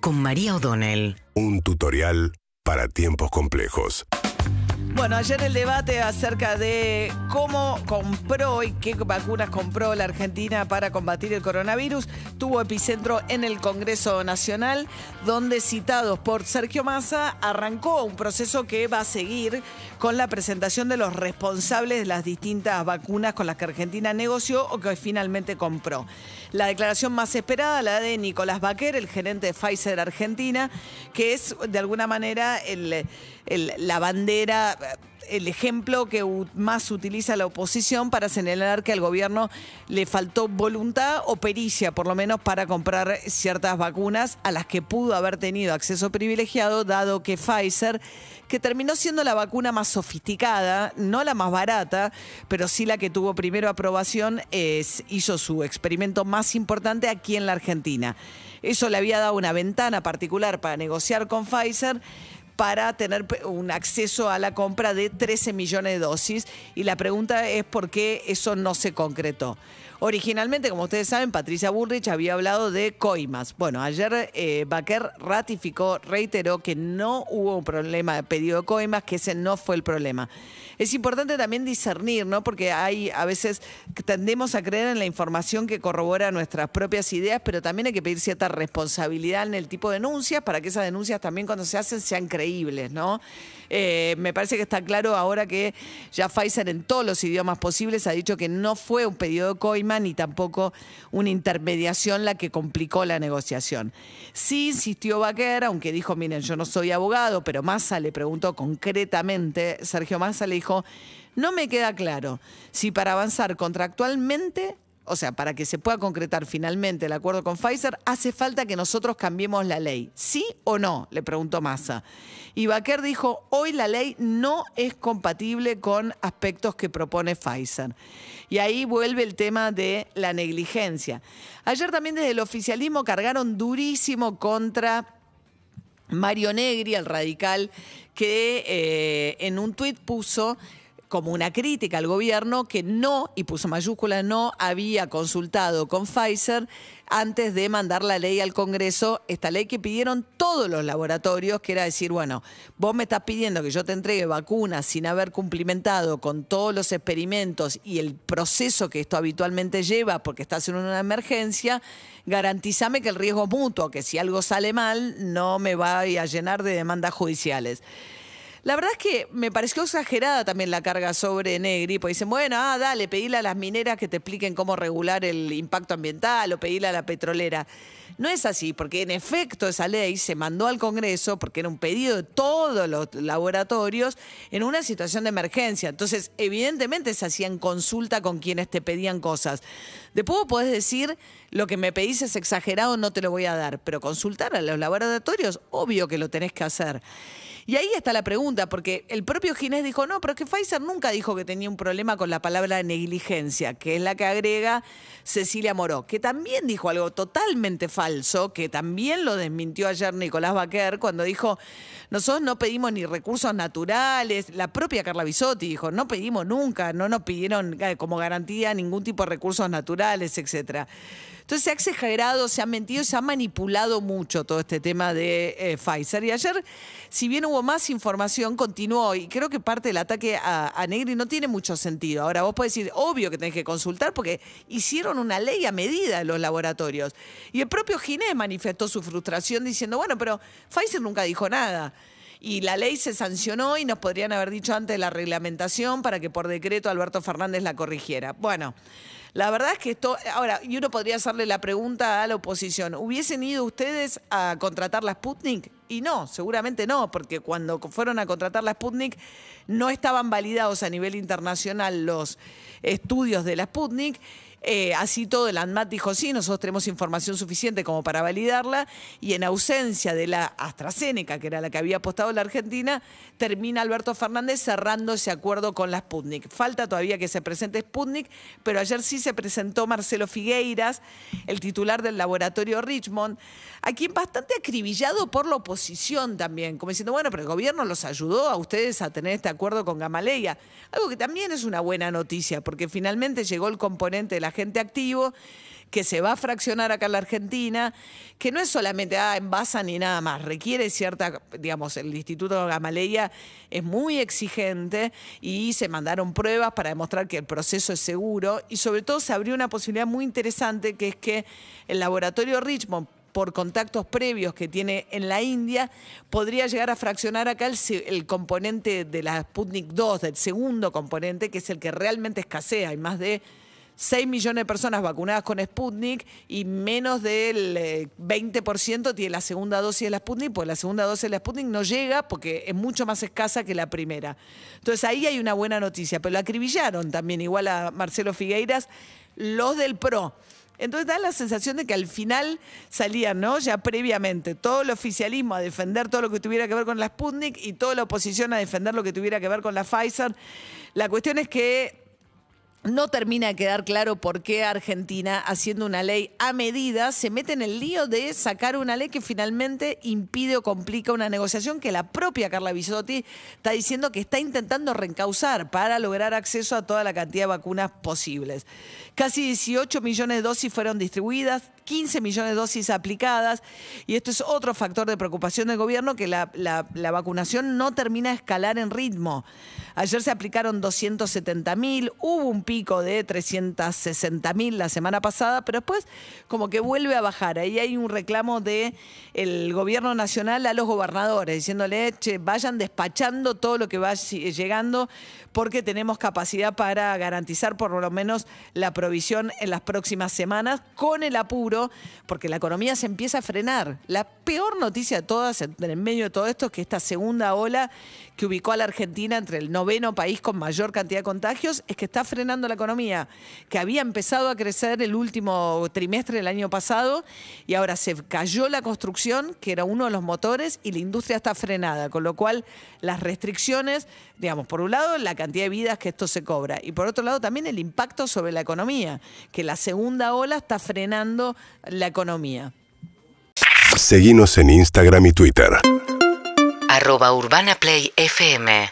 con María O'Donnell. Un tutorial para tiempos complejos. Bueno, ayer el debate acerca de cómo compró y qué vacunas compró la Argentina para combatir el coronavirus tuvo epicentro en el Congreso Nacional, donde citados por Sergio Massa arrancó un proceso que va a seguir con la presentación de los responsables de las distintas vacunas con las que Argentina negoció o que finalmente compró. La declaración más esperada, la de Nicolás Baquer, el gerente de Pfizer Argentina, que es de alguna manera la bandera, el ejemplo que más utiliza la oposición para señalar que al gobierno le faltó voluntad o pericia, por lo menos, para comprar ciertas vacunas a las que pudo haber tenido acceso privilegiado, dado que Pfizer, que terminó siendo la vacuna más sofisticada, no la más barata, pero sí la que tuvo primero aprobación, hizo su experimento más importante aquí en la Argentina. Eso le había dado una ventana particular para negociar con Pfizer para tener un acceso a la compra de 13 millones de dosis y la pregunta es por qué eso no se concretó. Originalmente, como ustedes saben, Patricia Bullrich había hablado de coimas. Bueno, ayer eh, Baquer ratificó, reiteró que no hubo un problema de pedido de coimas, que ese no fue el problema. Es importante también discernir, ¿no? Porque hay a veces tendemos a creer en la información que corrobora nuestras propias ideas, pero también hay que pedir cierta responsabilidad en el tipo de denuncias para que esas denuncias también cuando se hacen sean creíbles, ¿no? Eh, me parece que está claro ahora que ya Pfizer en todos los idiomas posibles ha dicho que no fue un pedido de coima ni tampoco una intermediación la que complicó la negociación. Sí insistió Baquer, aunque dijo, miren, yo no soy abogado, pero Massa le preguntó concretamente, Sergio Massa le dijo, no me queda claro si para avanzar contractualmente o sea, para que se pueda concretar finalmente el acuerdo con Pfizer, hace falta que nosotros cambiemos la ley. ¿Sí o no? Le preguntó Massa. Y Baquer dijo, hoy la ley no es compatible con aspectos que propone Pfizer. Y ahí vuelve el tema de la negligencia. Ayer también desde el oficialismo cargaron durísimo contra Mario Negri, el radical, que eh, en un tuit puso como una crítica al gobierno que no, y puso mayúscula, no había consultado con Pfizer antes de mandar la ley al Congreso, esta ley que pidieron todos los laboratorios, que era decir, bueno, vos me estás pidiendo que yo te entregue vacunas sin haber cumplimentado con todos los experimentos y el proceso que esto habitualmente lleva porque estás en una emergencia, garantízame que el riesgo es mutuo, que si algo sale mal no me va a llenar de demandas judiciales. La verdad es que me pareció exagerada también la carga sobre Negri, porque dicen, bueno, ah, dale, pedile a las mineras que te expliquen cómo regular el impacto ambiental o pedile a la petrolera. No es así, porque en efecto esa ley se mandó al Congreso porque era un pedido de todos los laboratorios en una situación de emergencia. Entonces, evidentemente se hacían consulta con quienes te pedían cosas. Después podés decir, lo que me pedís es exagerado, no te lo voy a dar, pero consultar a los laboratorios, obvio que lo tenés que hacer. Y ahí está la pregunta, porque el propio Ginés dijo, no, pero es que Pfizer nunca dijo que tenía un problema con la palabra negligencia, que es la que agrega Cecilia Moró, que también dijo algo totalmente falso, que también lo desmintió ayer Nicolás Baquer cuando dijo, nosotros no pedimos ni recursos naturales, la propia Carla Bisotti dijo, no pedimos nunca, no nos pidieron eh, como garantía ningún tipo de recursos naturales, etcétera. Entonces se ha exagerado, se ha mentido, se ha manipulado mucho todo este tema de eh, Pfizer. Y ayer, si bien hubo más información, continuó. Y creo que parte del ataque a, a Negri no tiene mucho sentido. Ahora, vos podés decir, obvio que tenés que consultar porque hicieron una ley a medida en los laboratorios. Y el propio Ginés manifestó su frustración diciendo, bueno, pero Pfizer nunca dijo nada. Y la ley se sancionó y nos podrían haber dicho antes de la reglamentación para que por decreto Alberto Fernández la corrigiera. Bueno, la verdad es que esto, ahora, y uno podría hacerle la pregunta a la oposición, ¿hubiesen ido ustedes a contratar la Sputnik? Y no, seguramente no, porque cuando fueron a contratar la Sputnik no estaban validados a nivel internacional los estudios de la Sputnik. Eh, así todo, el ANMAT dijo, sí, nosotros tenemos información suficiente como para validarla, y en ausencia de la AstraZeneca, que era la que había apostado la Argentina, termina Alberto Fernández cerrando ese acuerdo con la Sputnik. Falta todavía que se presente Sputnik, pero ayer sí se presentó Marcelo Figueiras, el titular del laboratorio Richmond, a quien bastante acribillado por la oposición también, como diciendo, bueno, pero el gobierno los ayudó a ustedes a tener este acuerdo con Gamaleya, algo que también es una buena noticia, porque finalmente llegó el componente de la agente activo que se va a fraccionar acá en la Argentina, que no es solamente ah, envasa ni nada más, requiere cierta, digamos, el Instituto Gamaleya es muy exigente y se mandaron pruebas para demostrar que el proceso es seguro y sobre todo se abrió una posibilidad muy interesante que es que el laboratorio Richmond por contactos previos que tiene en la India, podría llegar a fraccionar acá el, el, componente de la Sputnik 2, del segundo componente, que es el que realmente escasea. Hay más de 6 millones de personas vacunadas con Sputnik y menos del 20% eh, tiene la segunda dosis de la Sputnik, porque la segunda dosis de la Sputnik no llega porque es mucho más escasa que la primera. Entonces ahí hay una buena noticia, pero lo acribillaron también, igual a Marcelo Figueiras, los del PRO. Entonces da la sensación de que al final salían, ¿no? Ya previamente, todo el oficialismo a defender todo lo que tuviera que ver con la Sputnik y toda la oposición a defender lo que tuviera que ver con la Pfizer. La cuestión es que no termina de quedar claro por qué Argentina, haciendo una ley a medida, se mete en el lío de sacar una ley que finalmente impide o complica una negociación que la propia Carla Bisotti está diciendo que está intentando reencauzar para lograr acceso a toda la cantidad de vacunas posibles. Casi 18 millones de dosis fueron distribuidas, 15 millones de dosis aplicadas, y esto es otro factor de preocupación del gobierno, que la, la vacunación no termina de escalar en ritmo. Ayer se aplicaron 270 mil, hubo un pico de 360 mil la semana pasada, pero después como que vuelve a bajar. Ahí hay un reclamo del el gobierno nacional a los gobernadores, diciéndole, che, vayan despachando todo lo que va llegando porque tenemos capacidad para garantizar por lo menos la provisión en las próximas semanas con el apuro, porque la economía se empieza a frenar. La peor noticia de todas, en medio de todo esto, es que esta segunda ola que ubicó a la Argentina entre el noveno país con mayor cantidad de contagios, es que está frenando la economía, que había empezado a crecer el último trimestre del año pasado y ahora se cayó la construcción, que era uno de los motores, y la industria está frenada, con lo cual las restricciones, digamos, por un lado, la cantidad de vidas que esto se cobra y por otro lado también el impacto sobre la economía, que la segunda ola está frenando la economía. Seguimos en Instagram y Twitter arroba Urbana Play FM